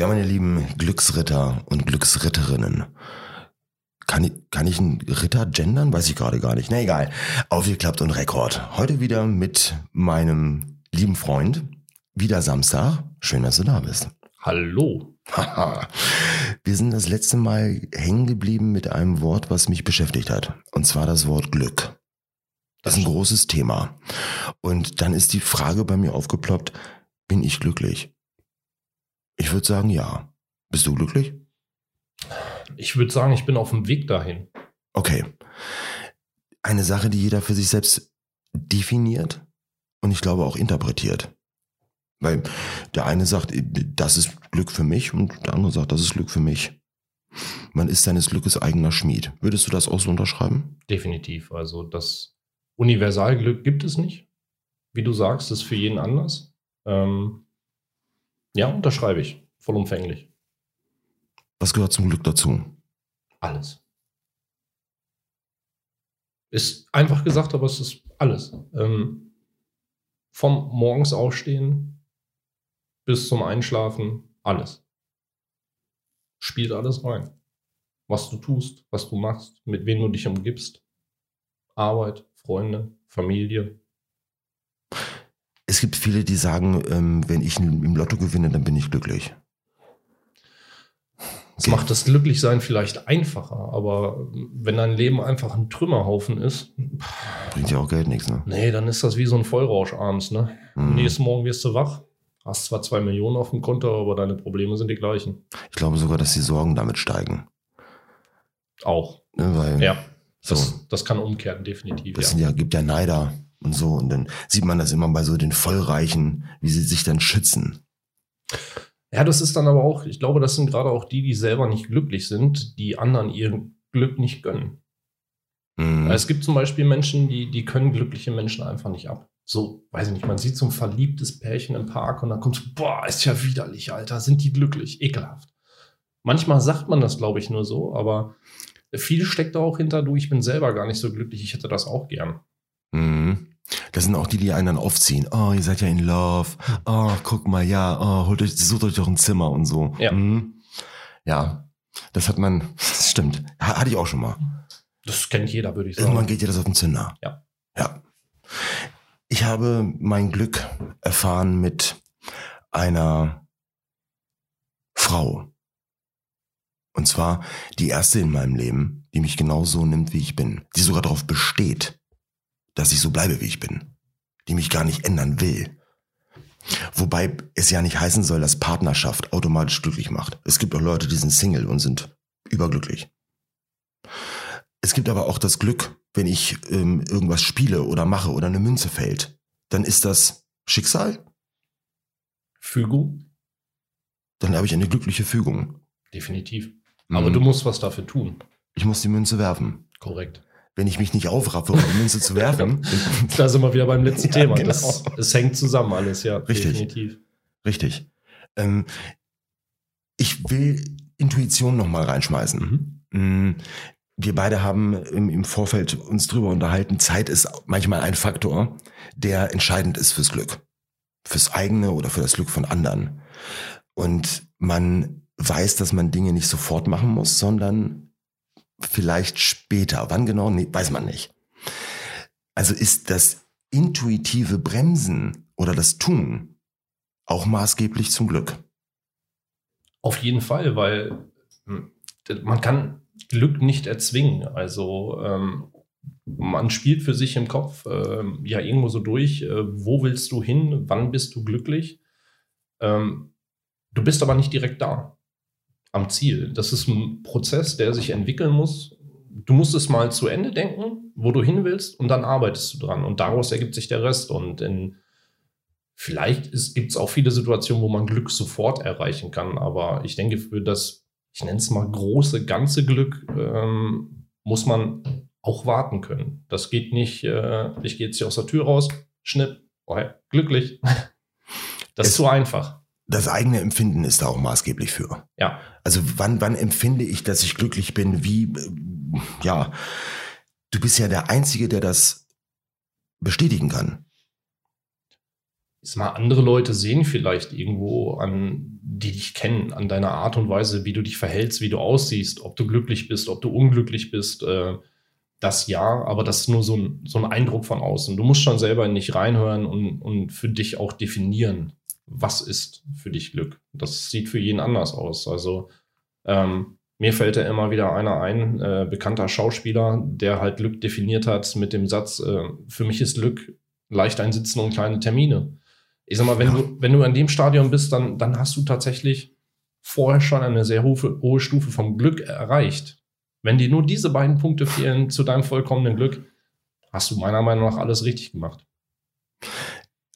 Ja, meine lieben Glücksritter und Glücksritterinnen. Kann ich, kann ich einen Ritter gendern? Weiß ich gerade gar nicht. Na egal. Aufgeklappt und Rekord. Heute wieder mit meinem lieben Freund. Wieder Samstag. Schön, dass du da bist. Hallo. Wir sind das letzte Mal hängen geblieben mit einem Wort, was mich beschäftigt hat. Und zwar das Wort Glück. Das ist ein großes Thema. Und dann ist die Frage bei mir aufgeploppt, bin ich glücklich? Ich würde sagen, ja. Bist du glücklich? Ich würde sagen, ich bin auf dem Weg dahin. Okay. Eine Sache, die jeder für sich selbst definiert und ich glaube auch interpretiert. Weil der eine sagt, das ist Glück für mich und der andere sagt, das ist Glück für mich. Man ist seines Glückes eigener Schmied. Würdest du das auch so unterschreiben? Definitiv. Also das Universalglück gibt es nicht. Wie du sagst, ist für jeden anders. Ähm, ja, unterschreibe ich. Vollumfänglich. Was gehört zum Glück dazu? Alles. Ist einfach gesagt, aber es ist alles. Ähm, vom morgens aufstehen bis zum Einschlafen, alles. Spielt alles rein. Was du tust, was du machst, mit wem du dich umgibst. Arbeit, Freunde, Familie. Es gibt viele, die sagen, ähm, wenn ich im Lotto gewinne, dann bin ich glücklich. Das okay. macht das Glücklichsein vielleicht einfacher, aber wenn dein Leben einfach ein Trümmerhaufen ist. Bringt ja auch Geld nichts, ne? Nee, dann ist das wie so ein Vollrausch abends, ne? Mhm. Nächsten Morgen wirst du wach, hast zwar zwei Millionen auf dem Konto, aber deine Probleme sind die gleichen. Ich glaube sogar, dass die Sorgen damit steigen. Auch. Ne, weil, ja. So. Das, das kann umkehren, definitiv. Es ja. ja, gibt ja Neider und so. Und dann sieht man das immer bei so den Vollreichen, wie sie sich dann schützen. Ja, das ist dann aber auch, ich glaube, das sind gerade auch die, die selber nicht glücklich sind, die anderen ihr Glück nicht gönnen. Mhm. Es gibt zum Beispiel Menschen, die, die können glückliche Menschen einfach nicht ab. So, weiß ich nicht, man sieht so ein verliebtes Pärchen im Park und dann kommt so, boah, ist ja widerlich, Alter, sind die glücklich, ekelhaft. Manchmal sagt man das, glaube ich, nur so, aber viel steckt da auch hinter, du, ich bin selber gar nicht so glücklich, ich hätte das auch gern. Mhm. Das sind auch die, die einen dann aufziehen. Oh, ihr seid ja in Love. Oh, guck mal, ja, oh, holt euch, sucht euch doch ein Zimmer und so. Ja. Mhm. Ja, das hat man, das stimmt. Hatte ich auch schon mal. Das kennt jeder, würde ich sagen. Irgendwann geht dir das auf den Zünder. Ja. Ja. Ich habe mein Glück erfahren mit einer Frau. Und zwar die erste in meinem Leben, die mich genau so nimmt, wie ich bin. Die sogar darauf besteht, dass ich so bleibe, wie ich bin. Die mich gar nicht ändern will. Wobei es ja nicht heißen soll, dass Partnerschaft automatisch glücklich macht. Es gibt auch Leute, die sind Single und sind überglücklich. Es gibt aber auch das Glück, wenn ich ähm, irgendwas spiele oder mache oder eine Münze fällt, dann ist das Schicksal. Fügung. Dann habe ich eine glückliche Fügung. Definitiv. Aber mhm. du musst was dafür tun. Ich muss die Münze werfen. Korrekt wenn ich mich nicht aufraffe, um die Münze zu werfen. da sind wir wieder beim letzten ja, Thema. Genau. Das, es hängt zusammen alles, ja. Richtig. Definitiv. Richtig. Ähm, ich will Intuition nochmal reinschmeißen. Mhm. Mm, wir beide haben im, im, Vorfeld uns drüber unterhalten. Zeit ist manchmal ein Faktor, der entscheidend ist fürs Glück. Fürs eigene oder für das Glück von anderen. Und man weiß, dass man Dinge nicht sofort machen muss, sondern vielleicht später. Wann genau, nee, weiß man nicht. Also ist das intuitive Bremsen oder das Tun auch maßgeblich zum Glück? Auf jeden Fall, weil hm, man kann Glück nicht erzwingen. Also ähm, man spielt für sich im Kopf äh, ja irgendwo so durch, äh, wo willst du hin, wann bist du glücklich. Ähm, du bist aber nicht direkt da am Ziel. Das ist ein Prozess, der sich entwickeln muss. Du musst es mal zu Ende denken, wo du hin willst, und dann arbeitest du dran. Und daraus ergibt sich der Rest. Und in, vielleicht gibt es auch viele Situationen, wo man Glück sofort erreichen kann. Aber ich denke, für das, ich nenne es mal große, ganze Glück, ähm, muss man auch warten können. Das geht nicht, äh, ich gehe jetzt hier aus der Tür raus, schnipp, oh, glücklich. Das ist zu einfach das eigene Empfinden ist da auch maßgeblich für. Ja. Also wann, wann empfinde ich, dass ich glücklich bin? Wie, ja, du bist ja der Einzige, der das bestätigen kann. ich sag mal, andere Leute sehen vielleicht irgendwo an, die dich kennen, an deiner Art und Weise, wie du dich verhältst, wie du aussiehst, ob du glücklich bist, ob du unglücklich bist. Äh, das ja, aber das ist nur so ein, so ein Eindruck von außen. Du musst schon selber nicht reinhören und, und für dich auch definieren, was ist für dich Glück. Das sieht für jeden anders aus. Also ähm, mir fällt da immer wieder einer ein, äh, bekannter Schauspieler, der halt Glück definiert hat mit dem Satz, äh, für mich ist Glück leicht einsitzen und kleine Termine. Ich sag mal, wenn, ja. du, wenn du an dem Stadion bist, dann, dann hast du tatsächlich vorher schon eine sehr hohe, hohe Stufe vom Glück erreicht. Wenn dir nur diese beiden Punkte fehlen zu deinem vollkommenen Glück, hast du meiner Meinung nach alles richtig gemacht.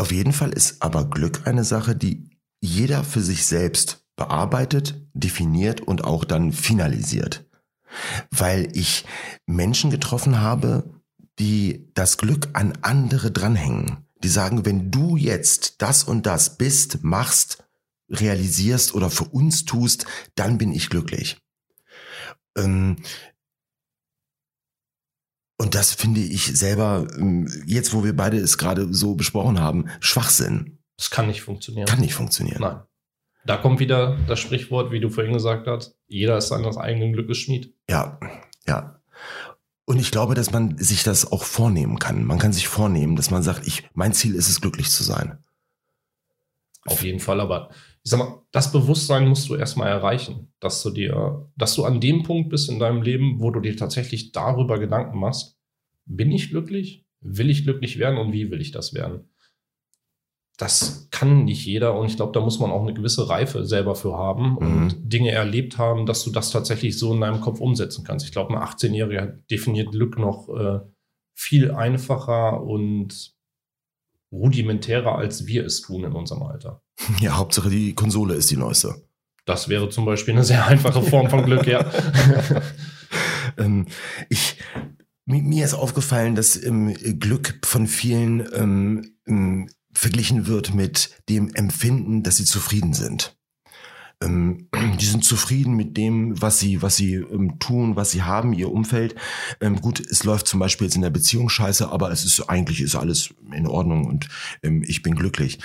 Auf jeden Fall ist aber Glück eine Sache, die jeder für sich selbst bearbeitet, definiert und auch dann finalisiert. Weil ich Menschen getroffen habe, die das Glück an andere dranhängen. Die sagen, wenn du jetzt das und das bist, machst, realisierst oder für uns tust, dann bin ich glücklich. Ähm, und das finde ich selber, ähm, jetzt wo wir beide es gerade so besprochen haben, Schwachsinn. Das kann nicht funktionieren. Kann nicht funktionieren. Nein. Da kommt wieder das Sprichwort, wie du vorhin gesagt hast, jeder ist seines eigenen Glückes Schmied. Ja, ja. Und ich glaube, dass man sich das auch vornehmen kann. Man kann sich vornehmen, dass man sagt, ich, mein Ziel ist es, glücklich zu sein. Auf jeden Fall, aber ich sag mal, das Bewusstsein musst du erstmal erreichen, dass du dir, dass du an dem Punkt bist in deinem Leben, wo du dir tatsächlich darüber Gedanken machst, bin ich glücklich? Will ich glücklich werden und wie will ich das werden? Das kann nicht jeder und ich glaube, da muss man auch eine gewisse Reife selber für haben und mhm. Dinge erlebt haben, dass du das tatsächlich so in deinem Kopf umsetzen kannst. Ich glaube, ein 18-Jähriger definiert Glück noch äh, viel einfacher und rudimentärer, als wir es tun in unserem Alter. Ja, Hauptsache die Konsole ist die neueste. Das wäre zum Beispiel eine sehr einfache Form von Glück, ja. ähm, ich, mir ist aufgefallen, dass ähm, Glück von vielen ähm, verglichen wird mit dem Empfinden, dass sie zufrieden sind. Ähm, die sind zufrieden mit dem, was sie, was sie ähm, tun, was sie haben, ihr Umfeld. Ähm, gut, es läuft zum Beispiel jetzt in der Beziehung scheiße, aber es ist eigentlich ist alles in Ordnung und ähm, ich bin glücklich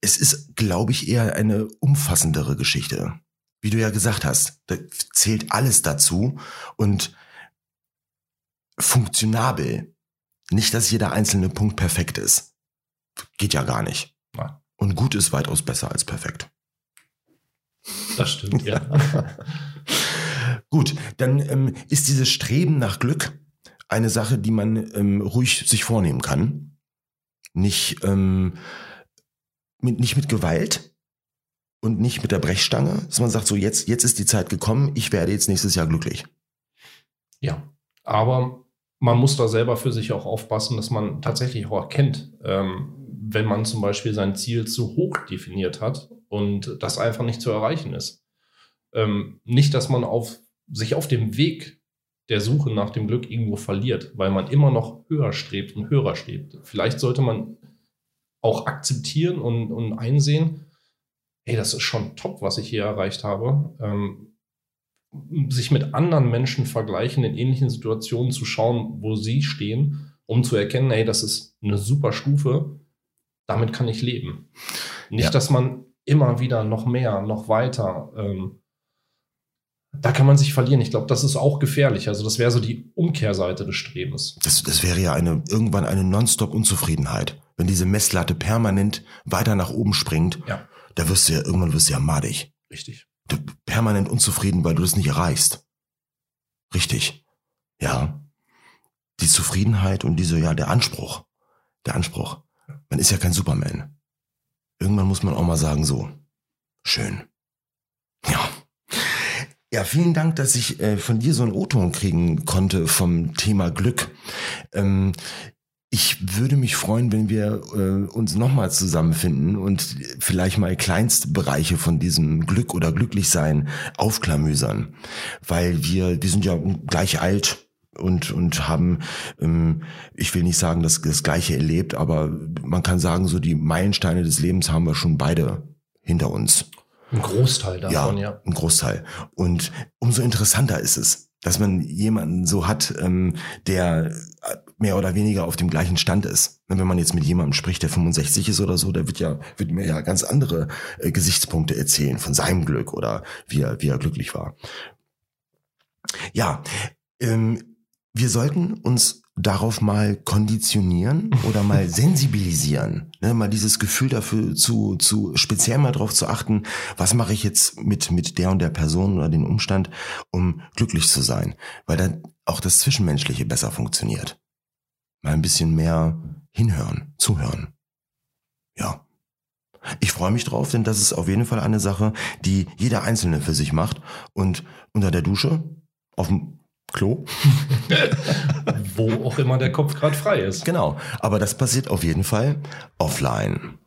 es ist, glaube ich, eher eine umfassendere Geschichte. Wie du ja gesagt hast, da zählt alles dazu und funktionabel. Nicht, dass jeder einzelne Punkt perfekt ist. Geht ja gar nicht. Und gut ist weitaus besser als perfekt. Das stimmt, ja. gut, dann ähm, ist dieses Streben nach Glück eine Sache, die man ähm, ruhig sich vornehmen kann. Nicht ähm, mit, nicht mit Gewalt und nicht mit der Brechstange, dass man sagt, so jetzt, jetzt ist die Zeit gekommen, ich werde jetzt nächstes Jahr glücklich. Ja, aber man muss da selber für sich auch aufpassen, dass man tatsächlich auch erkennt, ähm, wenn man zum Beispiel sein Ziel zu hoch definiert hat und das einfach nicht zu erreichen ist. Ähm, nicht, dass man auf, sich auf dem Weg der Suche nach dem Glück irgendwo verliert, weil man immer noch höher strebt und höher strebt. Vielleicht sollte man auch akzeptieren und, und einsehen, hey, das ist schon top, was ich hier erreicht habe. Ähm, sich mit anderen Menschen vergleichen, in ähnlichen Situationen zu schauen, wo sie stehen, um zu erkennen, hey, das ist eine super Stufe, damit kann ich leben. Nicht, ja. dass man immer wieder noch mehr, noch weiter, ähm, da kann man sich verlieren. Ich glaube, das ist auch gefährlich. Also das wäre so die Umkehrseite des Strebens. Das, das wäre ja eine, irgendwann eine Nonstop-Unzufriedenheit wenn diese Messlatte permanent weiter nach oben springt, ja. da wirst du ja, irgendwann wirst du ja madig. Richtig. Du permanent unzufrieden, weil du das nicht erreichst. Richtig. Ja. Die Zufriedenheit und diese, ja, der Anspruch. Der Anspruch. Man ist ja kein Superman. Irgendwann muss man auch mal sagen, so. Schön. Ja. Ja, vielen Dank, dass ich äh, von dir so einen O-Ton kriegen konnte vom Thema Glück. Ähm, ich würde mich freuen, wenn wir äh, uns nochmal zusammenfinden und vielleicht mal kleinste Bereiche von diesem Glück oder Glücklichsein aufklamüsern. Weil wir, wir sind ja gleich alt und, und haben, ähm, ich will nicht sagen, das, das Gleiche erlebt, aber man kann sagen, so die Meilensteine des Lebens haben wir schon beide hinter uns. Ein Großteil davon, ja. ja. Ein Großteil. Und umso interessanter ist es, dass man jemanden so hat, ähm, der mehr oder weniger auf dem gleichen Stand ist. Wenn man jetzt mit jemandem spricht, der 65 ist oder so, der wird ja, wird mir ja ganz andere äh, Gesichtspunkte erzählen von seinem Glück oder wie er, wie er glücklich war. Ja, ähm, wir sollten uns darauf mal konditionieren oder mal sensibilisieren, ne, mal dieses Gefühl dafür zu, zu speziell mal darauf zu achten, was mache ich jetzt mit, mit der und der Person oder den Umstand, um glücklich zu sein, weil dann auch das Zwischenmenschliche besser funktioniert. Mal ein bisschen mehr hinhören, zuhören. Ja. Ich freue mich drauf, denn das ist auf jeden Fall eine Sache, die jeder Einzelne für sich macht und unter der Dusche, auf dem Klo. Wo auch immer der Kopf gerade frei ist. Genau. Aber das passiert auf jeden Fall offline.